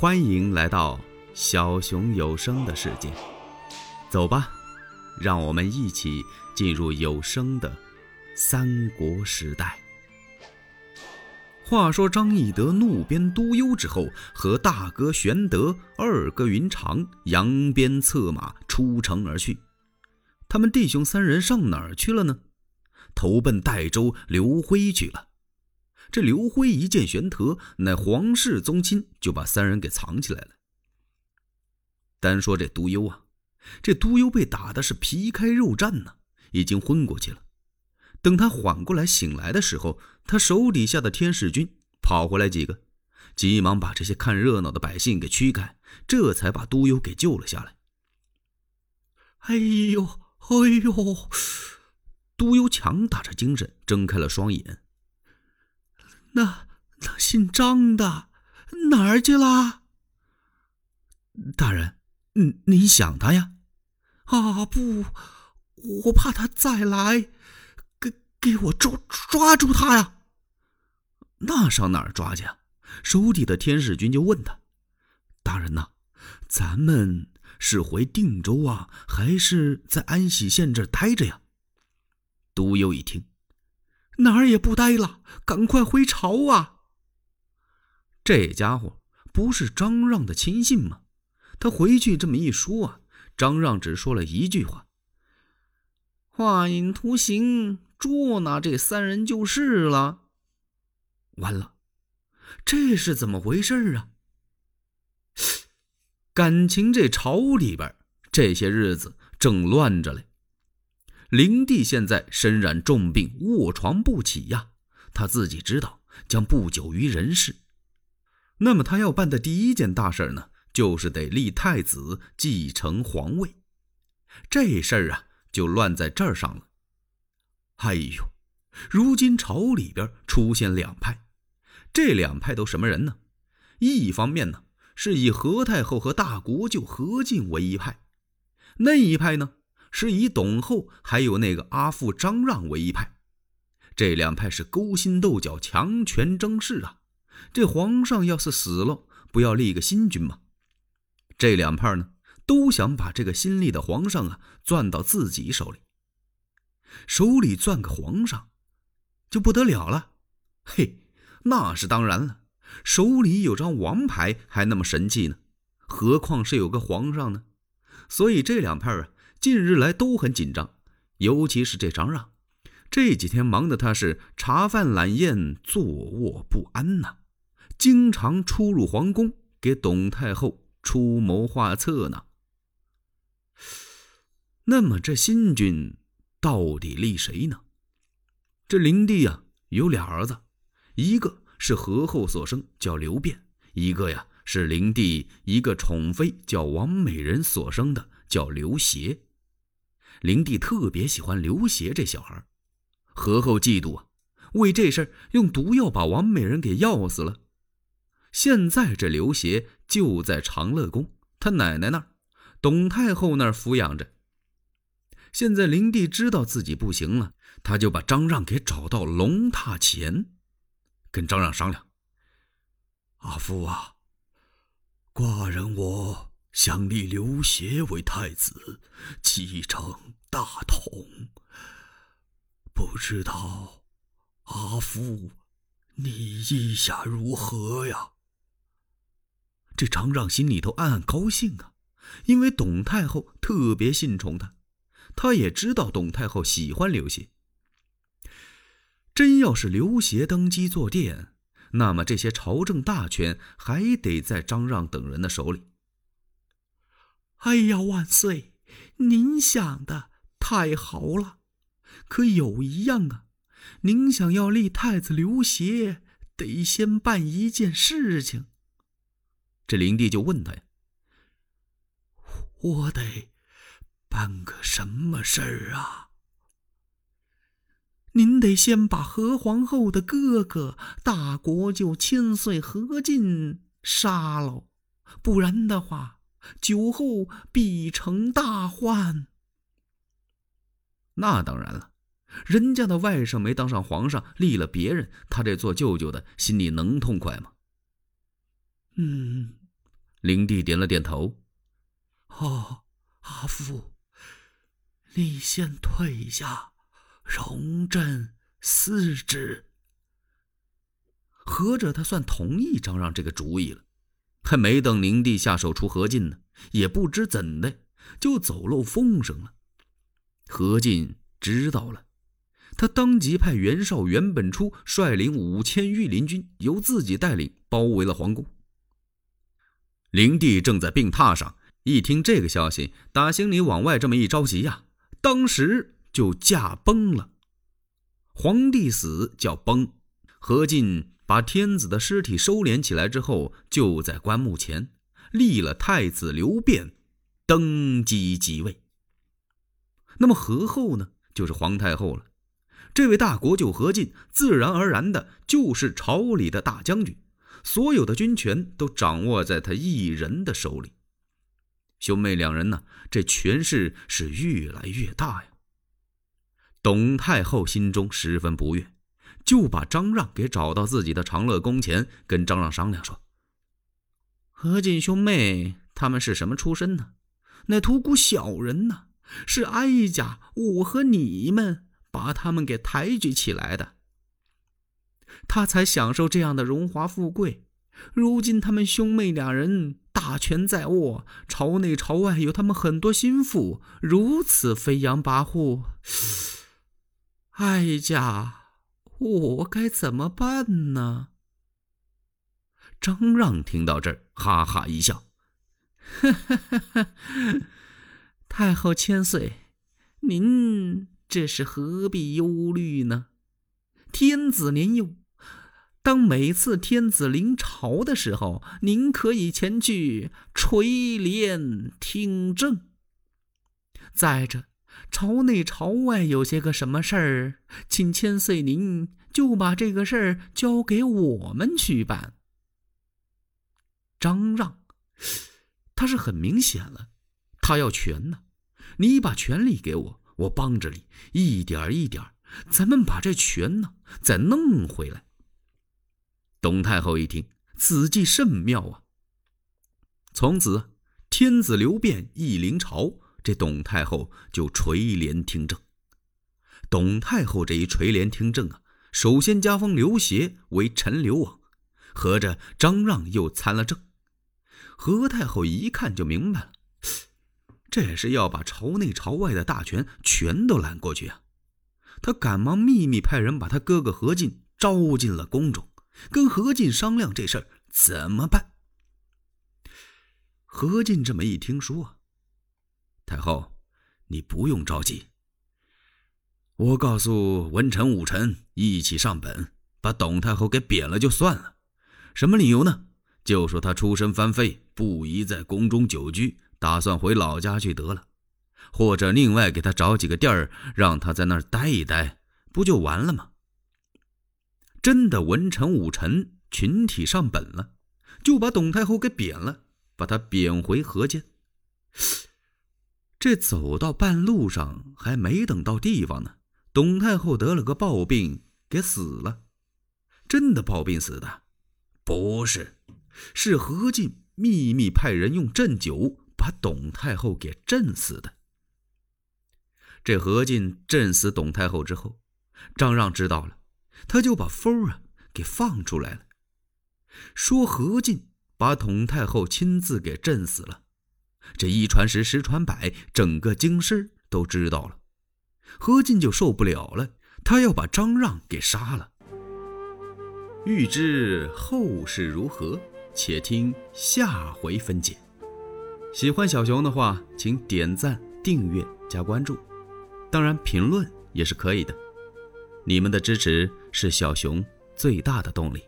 欢迎来到小熊有声的世界，走吧，让我们一起进入有声的三国时代。话说张翼德怒鞭督邮之后，和大哥玄德、二哥云长扬鞭策马出城而去。他们弟兄三人上哪儿去了呢？投奔代州刘辉去了。这刘辉一见玄德乃皇室宗亲，就把三人给藏起来了。单说这督邮啊，这督邮被打的是皮开肉绽呢，已经昏过去了。等他缓过来醒来的时候，他手底下的天使军跑回来几个，急忙把这些看热闹的百姓给驱开，这才把督邮给救了下来。哎呦，哎呦！督邮强打着精神，睁开了双眼。那那姓张的哪儿去了？大人，您您想他呀？啊不，我怕他再来，给给我抓抓住他呀！那上哪儿抓去啊？手底的天使军就问他：“大人呐，咱们是回定州啊，还是在安喜县这儿待着呀？”督邮一听。哪儿也不待了，赶快回朝啊！这家伙不是张让的亲信吗？他回去这么一说啊，张让只说了一句话：“画影图形，捉拿这三人就是了。”完了，这是怎么回事啊？感情这朝里边这些日子正乱着嘞。灵帝现在身染重病，卧床不起呀。他自己知道将不久于人世，那么他要办的第一件大事呢，就是得立太子继承皇位。这事儿啊，就乱在这儿上了。哎呦，如今朝里边出现两派，这两派都什么人呢？一方面呢，是以何太后和大国舅何进为一派，那一派呢？是以董后还有那个阿父张让为一派，这两派是勾心斗角、强权争势啊！这皇上要是死了，不要立个新君吗？这两派呢，都想把这个新立的皇上啊攥到自己手里。手里攥个皇上，就不得了了。嘿，那是当然了，手里有张王牌还那么神气呢，何况是有个皇上呢？所以这两派啊。近日来都很紧张，尤其是这张让，这几天忙得他是茶饭懒宴，坐卧不安呐，经常出入皇宫给董太后出谋划策呢。那么这新君到底立谁呢？这灵帝呀有俩儿子，一个是何后所生，叫刘辩；一个呀是灵帝一个宠妃，叫王美人所生的，叫刘协。灵帝特别喜欢刘协这小孩，何后嫉妒啊，为这事用毒药把王美人给药死了。现在这刘协就在长乐宫，他奶奶那儿，董太后那儿抚养着。现在灵帝知道自己不行了，他就把张让给找到龙榻前，跟张让商量：“阿父啊，寡人我。”想立刘协为太子，继承大统。不知道阿父，你意下如何呀？这张让心里头暗暗高兴啊，因为董太后特别信宠他，他也知道董太后喜欢刘协。真要是刘协登基坐殿，那么这些朝政大权还得在张让等人的手里。哎呀，万岁！您想的太好了，可有一样啊，您想要立太子刘协，得先办一件事情。这灵帝就问他呀：“我得办个什么事儿啊？”您得先把何皇后的哥哥大国舅千岁何进杀了，不然的话。酒后必成大患。那当然了，人家的外甥没当上皇上，立了别人，他这做舅舅的心里能痛快吗？嗯，灵帝点了点头。哦，阿父，你先退下，容朕思之。合着他算同意张让这个主意了。还没等灵帝下手除何进呢，也不知怎的就走漏风声了。何进知道了，他当即派袁绍、袁本初率领五千御林军，由自己带领包围了皇宫。灵帝正在病榻上，一听这个消息，打心里往外这么一着急呀，当时就驾崩了。皇帝死叫崩，何进。把天子的尸体收敛起来之后，就在棺木前立了太子刘辩登基即位。那么何后呢？就是皇太后了。这位大国舅何进，自然而然的就是朝里的大将军，所有的军权都掌握在他一人的手里。兄妹两人呢，这权势是越来越大呀。董太后心中十分不悦。就把张让给找到自己的长乐宫前，跟张让商量说：“何进兄妹他们是什么出身呢？那屠沽小人呢？是哀家我和你们把他们给抬举起来的，他才享受这样的荣华富贵。如今他们兄妹两人大权在握，朝内朝外有他们很多心腹，如此飞扬跋扈，哀家。”我该怎么办呢？张让听到这儿，哈哈一笑：“哈哈哈哈太后千岁，您这是何必忧虑呢？天子年幼，当每次天子临朝的时候，您可以前去垂帘听政。再者，朝内朝外有些个什么事儿，请千岁您就把这个事儿交给我们去办。张让，他是很明显了，他要权呢。你把权力给我，我帮着你，一点一点，咱们把这权呢再弄回来。董太后一听，此计甚妙啊！从此，天子刘辩一临朝。这董太后就垂帘听政。董太后这一垂帘听政啊，首先加封刘协为陈留王，合着张让又参了政。何太后一看就明白了，这是要把朝内朝外的大权全都揽过去啊！她赶忙秘密派人把他哥哥何进招进了宫中，跟何进商量这事儿怎么办。何进这么一听说。太后，你不用着急。我告诉文臣武臣一起上本，把董太后给贬了就算了。什么理由呢？就说她出身藩妃，不宜在宫中久居，打算回老家去得了。或者另外给她找几个地儿，让她在那儿待一待，不就完了吗？真的文臣武臣群体上本了，就把董太后给贬了，把她贬回河间。这走到半路上，还没等到地方呢，董太后得了个暴病，给死了。真的暴病死的？不是，是何进秘密派人用鸩酒把董太后给震死的。这何进震死董太后之后，张让知道了，他就把风啊给放出来了，说何进把董太后亲自给震死了。这一传十，十传百，整个京师都知道了。何进就受不了了，他要把张让给杀了。欲知后事如何，且听下回分解。喜欢小熊的话，请点赞、订阅、加关注，当然评论也是可以的。你们的支持是小熊最大的动力。